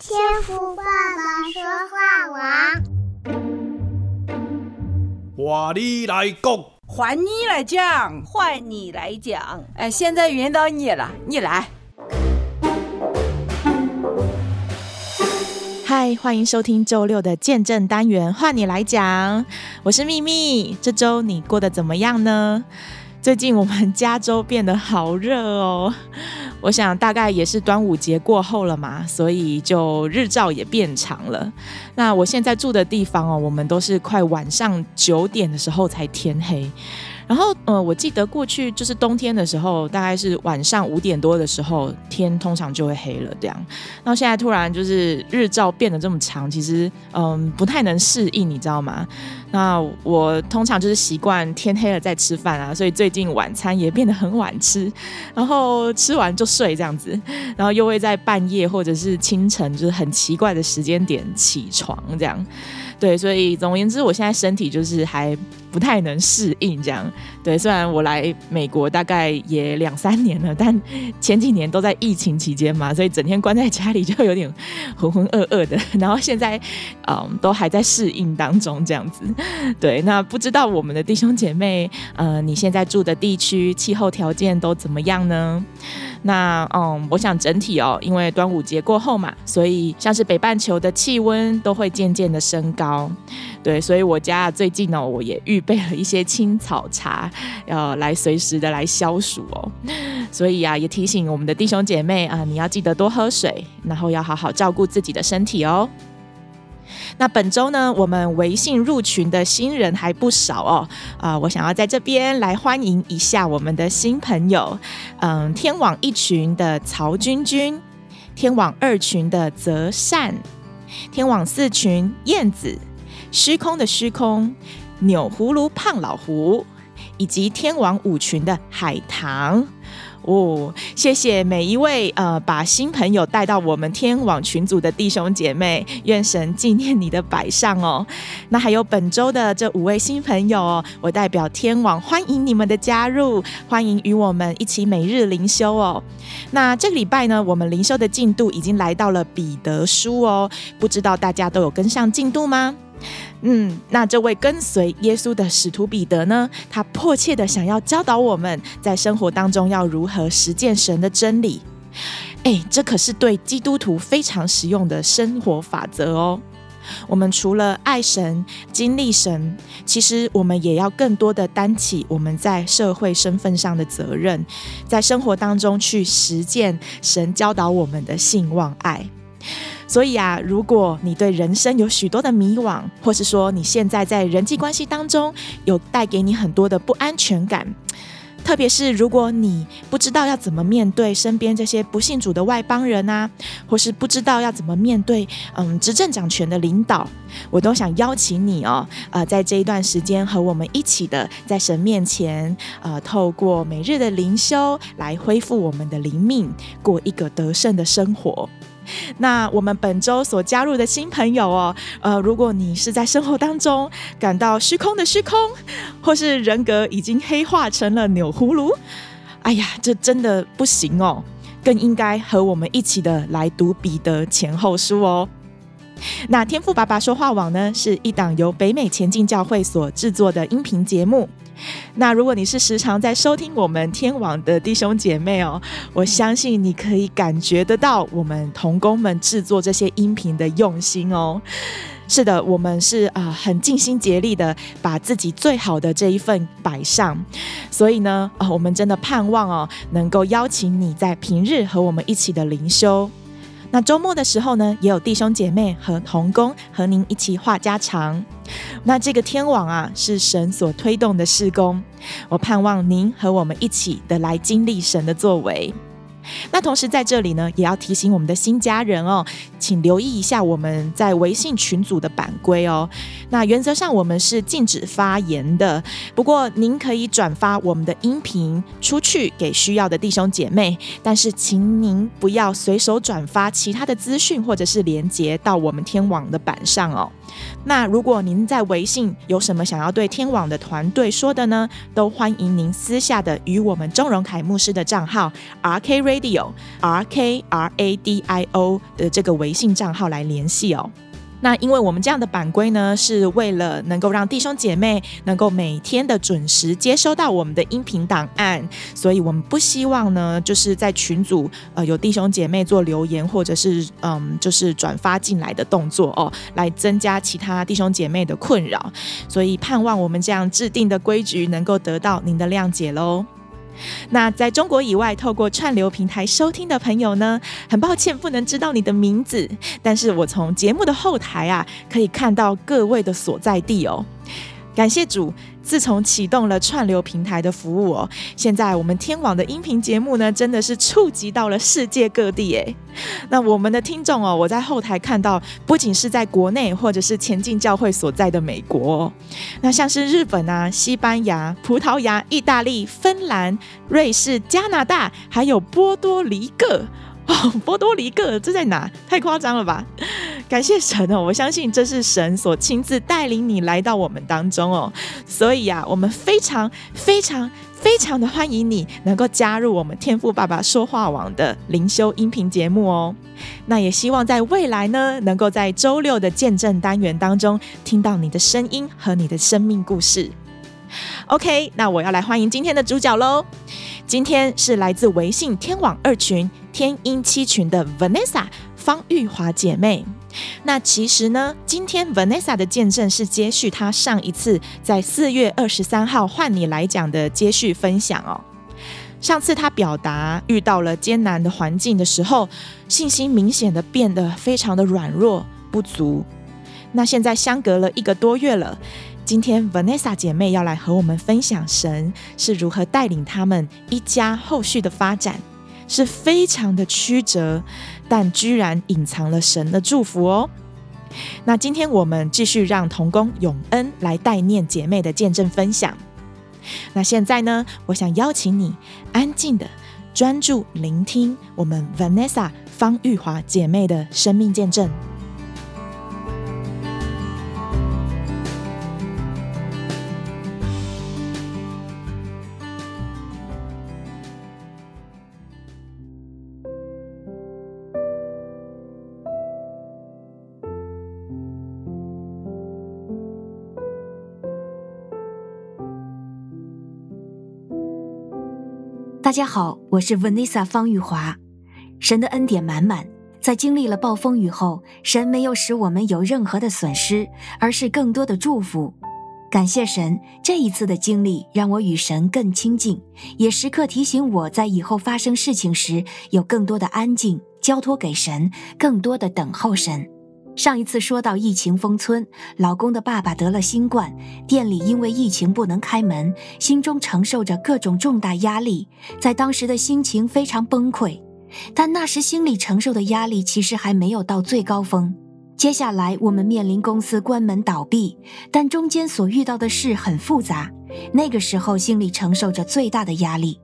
天父爸爸说话王，话你来讲，换你来讲，换你来讲。哎，现在轮到你了，你来。嗨，欢迎收听周六的见证单元，换你来讲。我是秘密，这周你过得怎么样呢？最近我们加州变得好热哦。我想大概也是端午节过后了嘛，所以就日照也变长了。那我现在住的地方哦，我们都是快晚上九点的时候才天黑。然后，呃，我记得过去就是冬天的时候，大概是晚上五点多的时候，天通常就会黑了。这样，那现在突然就是日照变得这么长，其实，嗯，不太能适应，你知道吗？那我通常就是习惯天黑了再吃饭啊，所以最近晚餐也变得很晚吃，然后吃完就睡这样子，然后又会在半夜或者是清晨，就是很奇怪的时间点起床这样。对，所以总而言之，我现在身体就是还不太能适应这样。对，虽然我来美国大概也两三年了，但前几年都在疫情期间嘛，所以整天关在家里就有点浑浑噩噩的。然后现在，嗯，都还在适应当中这样子。对，那不知道我们的弟兄姐妹，呃，你现在住的地区气候条件都怎么样呢？那嗯，我想整体哦，因为端午节过后嘛，所以像是北半球的气温都会渐渐的升高。对，所以我家最近呢，我也预备了一些青草茶，要来随时的来消暑哦。所以啊，也提醒我们的弟兄姐妹啊，你要记得多喝水，然后要好好照顾自己的身体哦。那本周呢，我们微信入群的新人还不少哦，啊、我想要在这边来欢迎一下我们的新朋友，嗯，天网一群的曹君君，天网二群的泽善，天网四群燕子，虚空的虚空，纽葫芦胖老胡，以及天网舞群的海棠。哦，谢谢每一位呃，把新朋友带到我们天网群组的弟兄姐妹，愿神纪念你的摆上哦。那还有本周的这五位新朋友哦，我代表天网欢迎你们的加入，欢迎与我们一起每日灵修哦。那这个礼拜呢，我们灵修的进度已经来到了彼得书哦，不知道大家都有跟上进度吗？嗯，那这位跟随耶稣的使徒彼得呢，他迫切的想要教导我们在生活当中要如何实践神的真理。哎，这可是对基督徒非常实用的生活法则哦。我们除了爱神、经历神，其实我们也要更多的担起我们在社会身份上的责任，在生活当中去实践神教导我们的信望爱。所以啊，如果你对人生有许多的迷惘，或是说你现在在人际关系当中有带给你很多的不安全感，特别是如果你不知道要怎么面对身边这些不信主的外邦人啊，或是不知道要怎么面对嗯执政掌权的领导，我都想邀请你哦，呃，在这一段时间和我们一起的在神面前，呃，透过每日的灵修来恢复我们的灵命，过一个得胜的生活。那我们本周所加入的新朋友哦，呃，如果你是在生活当中感到虚空的虚空，或是人格已经黑化成了钮葫芦，哎呀，这真的不行哦，更应该和我们一起的来读彼得前后书哦。那天父爸爸说话网呢，是一档由北美前进教会所制作的音频节目。那如果你是时常在收听我们天网的弟兄姐妹哦，我相信你可以感觉得到我们同工们制作这些音频的用心哦。是的，我们是啊、很尽心竭力的把自己最好的这一份摆上。所以呢，啊、我们真的盼望哦，能够邀请你在平日和我们一起的灵修。那周末的时候呢，也有弟兄姐妹和同工和您一起话家常。那这个天网啊，是神所推动的事工，我盼望您和我们一起的来经历神的作为。那同时在这里呢，也要提醒我们的新家人哦，请留意一下我们在微信群组的版规哦。那原则上我们是禁止发言的，不过您可以转发我们的音频出去给需要的弟兄姐妹，但是请您不要随手转发其他的资讯或者是连接到我们天网的版上哦。那如果您在微信有什么想要对天网的团队说的呢，都欢迎您私下的与我们钟荣凯牧师的账号 R K Ray Radio R K R A D I O 的这个微信账号来联系哦。那因为我们这样的版规呢，是为了能够让弟兄姐妹能够每天的准时接收到我们的音频档案，所以我们不希望呢，就是在群组呃有弟兄姐妹做留言或者是嗯就是转发进来的动作哦，来增加其他弟兄姐妹的困扰，所以盼望我们这样制定的规矩能够得到您的谅解喽。那在中国以外，透过串流平台收听的朋友呢，很抱歉不能知道你的名字，但是我从节目的后台啊，可以看到各位的所在地哦。感谢主。自从启动了串流平台的服务哦，现在我们天网的音频节目呢，真的是触及到了世界各地诶。那我们的听众哦，我在后台看到，不仅是在国内或者是前进教会所在的美国哦，那像是日本啊、西班牙、葡萄牙、意大利、芬兰、瑞士、加拿大，还有波多黎各。哦，波多黎各这在哪？太夸张了吧！感谢神哦，我相信这是神所亲自带领你来到我们当中哦。所以呀、啊，我们非常非常非常的欢迎你能够加入我们天父爸爸说话网的灵修音频节目哦。那也希望在未来呢，能够在周六的见证单元当中听到你的声音和你的生命故事。OK，那我要来欢迎今天的主角喽。今天是来自微信天网二群天音七群的 Vanessa 方玉华姐妹。那其实呢，今天 Vanessa 的见证是接续她上一次在四月二十三号换你来讲的接续分享哦。上次她表达遇到了艰难的环境的时候，信心明显的变得非常的软弱不足。那现在相隔了一个多月了。今天 Vanessa 姐妹要来和我们分享神是如何带领他们一家后续的发展，是非常的曲折，但居然隐藏了神的祝福哦。那今天我们继续让童工永恩来代念姐妹的见证分享。那现在呢，我想邀请你安静的专注聆听我们 Vanessa 方玉华姐妹的生命见证。大家好，我是 Vanessa 方玉华。神的恩典满满，在经历了暴风雨后，神没有使我们有任何的损失，而是更多的祝福。感谢神，这一次的经历让我与神更亲近，也时刻提醒我在以后发生事情时，有更多的安静，交托给神，更多的等候神。上一次说到疫情封村，老公的爸爸得了新冠，店里因为疫情不能开门，心中承受着各种重大压力，在当时的心情非常崩溃。但那时心里承受的压力其实还没有到最高峰。接下来我们面临公司关门倒闭，但中间所遇到的事很复杂。那个时候心里承受着最大的压力。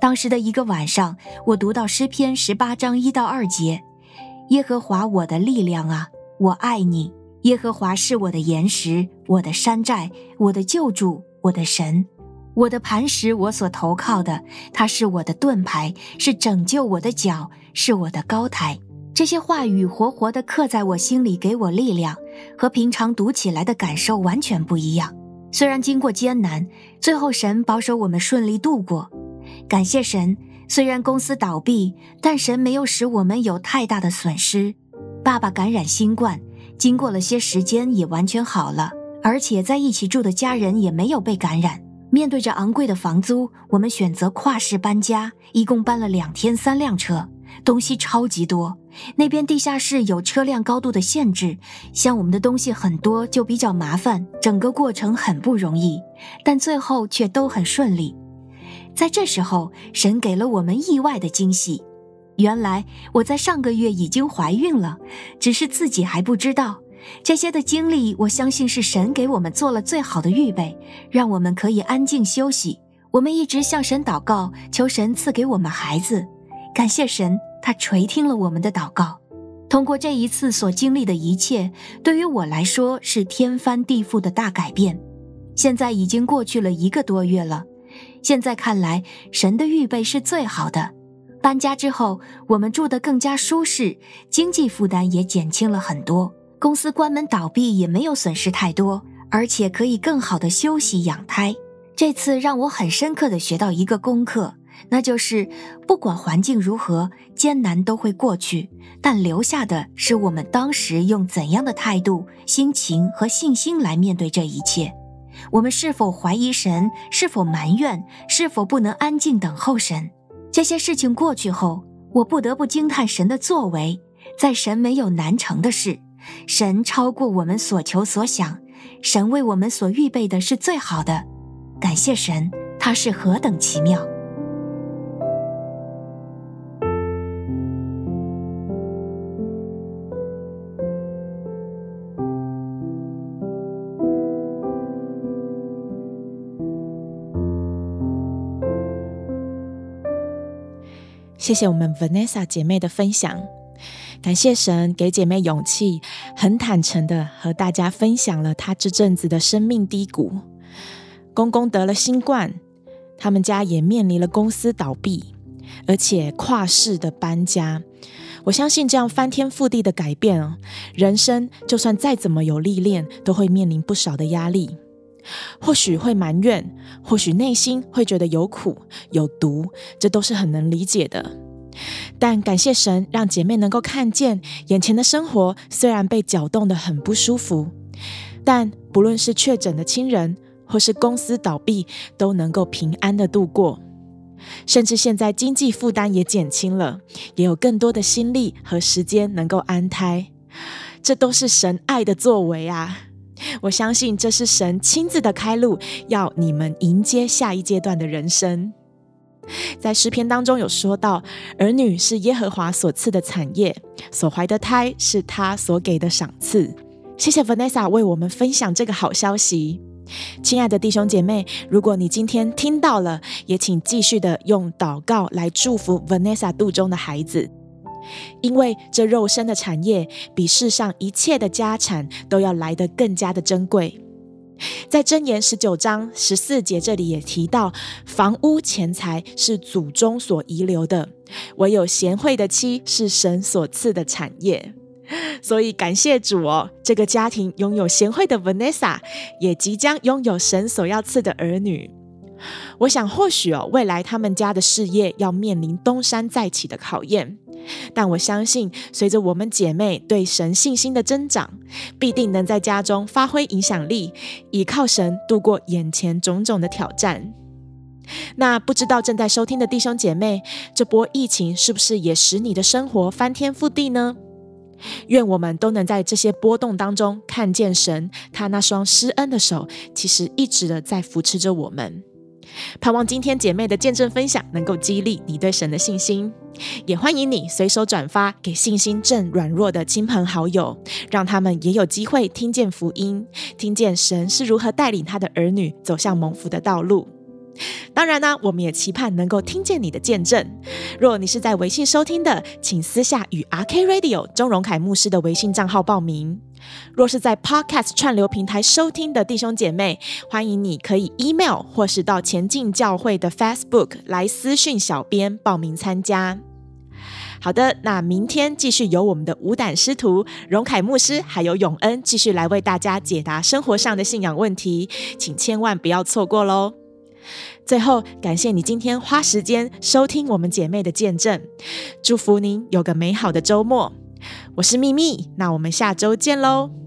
当时的一个晚上，我读到诗篇十八章一到二节：“耶和华我的力量啊！”我爱你，耶和华是我的岩石，我的山寨，我的救主，我的神，我的磐石，我所投靠的，他是我的盾牌，是拯救我的脚，是我的高台。这些话语活活地刻在我心里，给我力量，和平常读起来的感受完全不一样。虽然经过艰难，最后神保守我们顺利度过。感谢神，虽然公司倒闭，但神没有使我们有太大的损失。爸爸感染新冠，经过了些时间也完全好了，而且在一起住的家人也没有被感染。面对着昂贵的房租，我们选择跨市搬家，一共搬了两天三辆车，东西超级多。那边地下室有车辆高度的限制，像我们的东西很多就比较麻烦，整个过程很不容易，但最后却都很顺利。在这时候，神给了我们意外的惊喜。原来我在上个月已经怀孕了，只是自己还不知道。这些的经历，我相信是神给我们做了最好的预备，让我们可以安静休息。我们一直向神祷告，求神赐给我们孩子。感谢神，他垂听了我们的祷告。通过这一次所经历的一切，对于我来说是天翻地覆的大改变。现在已经过去了一个多月了，现在看来，神的预备是最好的。搬家之后，我们住得更加舒适，经济负担也减轻了很多。公司关门倒闭也没有损失太多，而且可以更好的休息养胎。这次让我很深刻的学到一个功课，那就是不管环境如何，艰难都会过去，但留下的是我们当时用怎样的态度、心情和信心来面对这一切。我们是否怀疑神？是否埋怨？是否不能安静等候神？这些事情过去后，我不得不惊叹神的作为，在神没有难成的事。神超过我们所求所想，神为我们所预备的是最好的。感谢神，他是何等奇妙！谢谢我们 Vanessa 姐妹的分享。感谢神给姐妹勇气，很坦诚的和大家分享了她这阵子的生命低谷。公公得了新冠，他们家也面临了公司倒闭，而且跨市的搬家。我相信这样翻天覆地的改变，人生就算再怎么有历练，都会面临不少的压力。或许会埋怨，或许内心会觉得有苦有毒，这都是很能理解的。但感谢神，让姐妹能够看见眼前的生活虽然被搅动得很不舒服，但不论是确诊的亲人，或是公司倒闭，都能够平安的度过。甚至现在经济负担也减轻了，也有更多的心力和时间能够安胎。这都是神爱的作为啊！我相信这是神亲自的开路，要你们迎接下一阶段的人生。在诗篇当中有说到，儿女是耶和华所赐的产业，所怀的胎是他所给的赏赐。谢谢 Vanessa 为我们分享这个好消息。亲爱的弟兄姐妹，如果你今天听到了，也请继续的用祷告来祝福 Vanessa 肚中的孩子，因为这肉身的产业比世上一切的家产都要来得更加的珍贵。在箴言十九章十四节这里也提到，房屋钱财是祖宗所遗留的，唯有贤惠的妻是神所赐的产业。所以感谢主哦，这个家庭拥有贤惠的 Vanessa，也即将拥有神所要赐的儿女。我想或许哦，未来他们家的事业要面临东山再起的考验。但我相信，随着我们姐妹对神信心的增长，必定能在家中发挥影响力，依靠神度过眼前种种的挑战。那不知道正在收听的弟兄姐妹，这波疫情是不是也使你的生活翻天覆地呢？愿我们都能在这些波动当中看见神，他那双施恩的手，其实一直的在扶持着我们。盼望今天姐妹的见证分享能够激励你对神的信心，也欢迎你随手转发给信心正软弱的亲朋好友，让他们也有机会听见福音，听见神是如何带领他的儿女走向蒙福的道路。当然呢，我们也期盼能够听见你的见证。若你是在微信收听的，请私下与 RK Radio 钟荣凯牧师的微信账号报名。若是在 Podcast 串流平台收听的弟兄姐妹，欢迎你可以 email 或是到前进教会的 Facebook 来私讯小编报名参加。好的，那明天继续由我们的无胆师徒荣凯牧师还有永恩继续来为大家解答生活上的信仰问题，请千万不要错过喽。最后，感谢你今天花时间收听我们姐妹的见证，祝福您有个美好的周末。我是秘密，那我们下周见喽。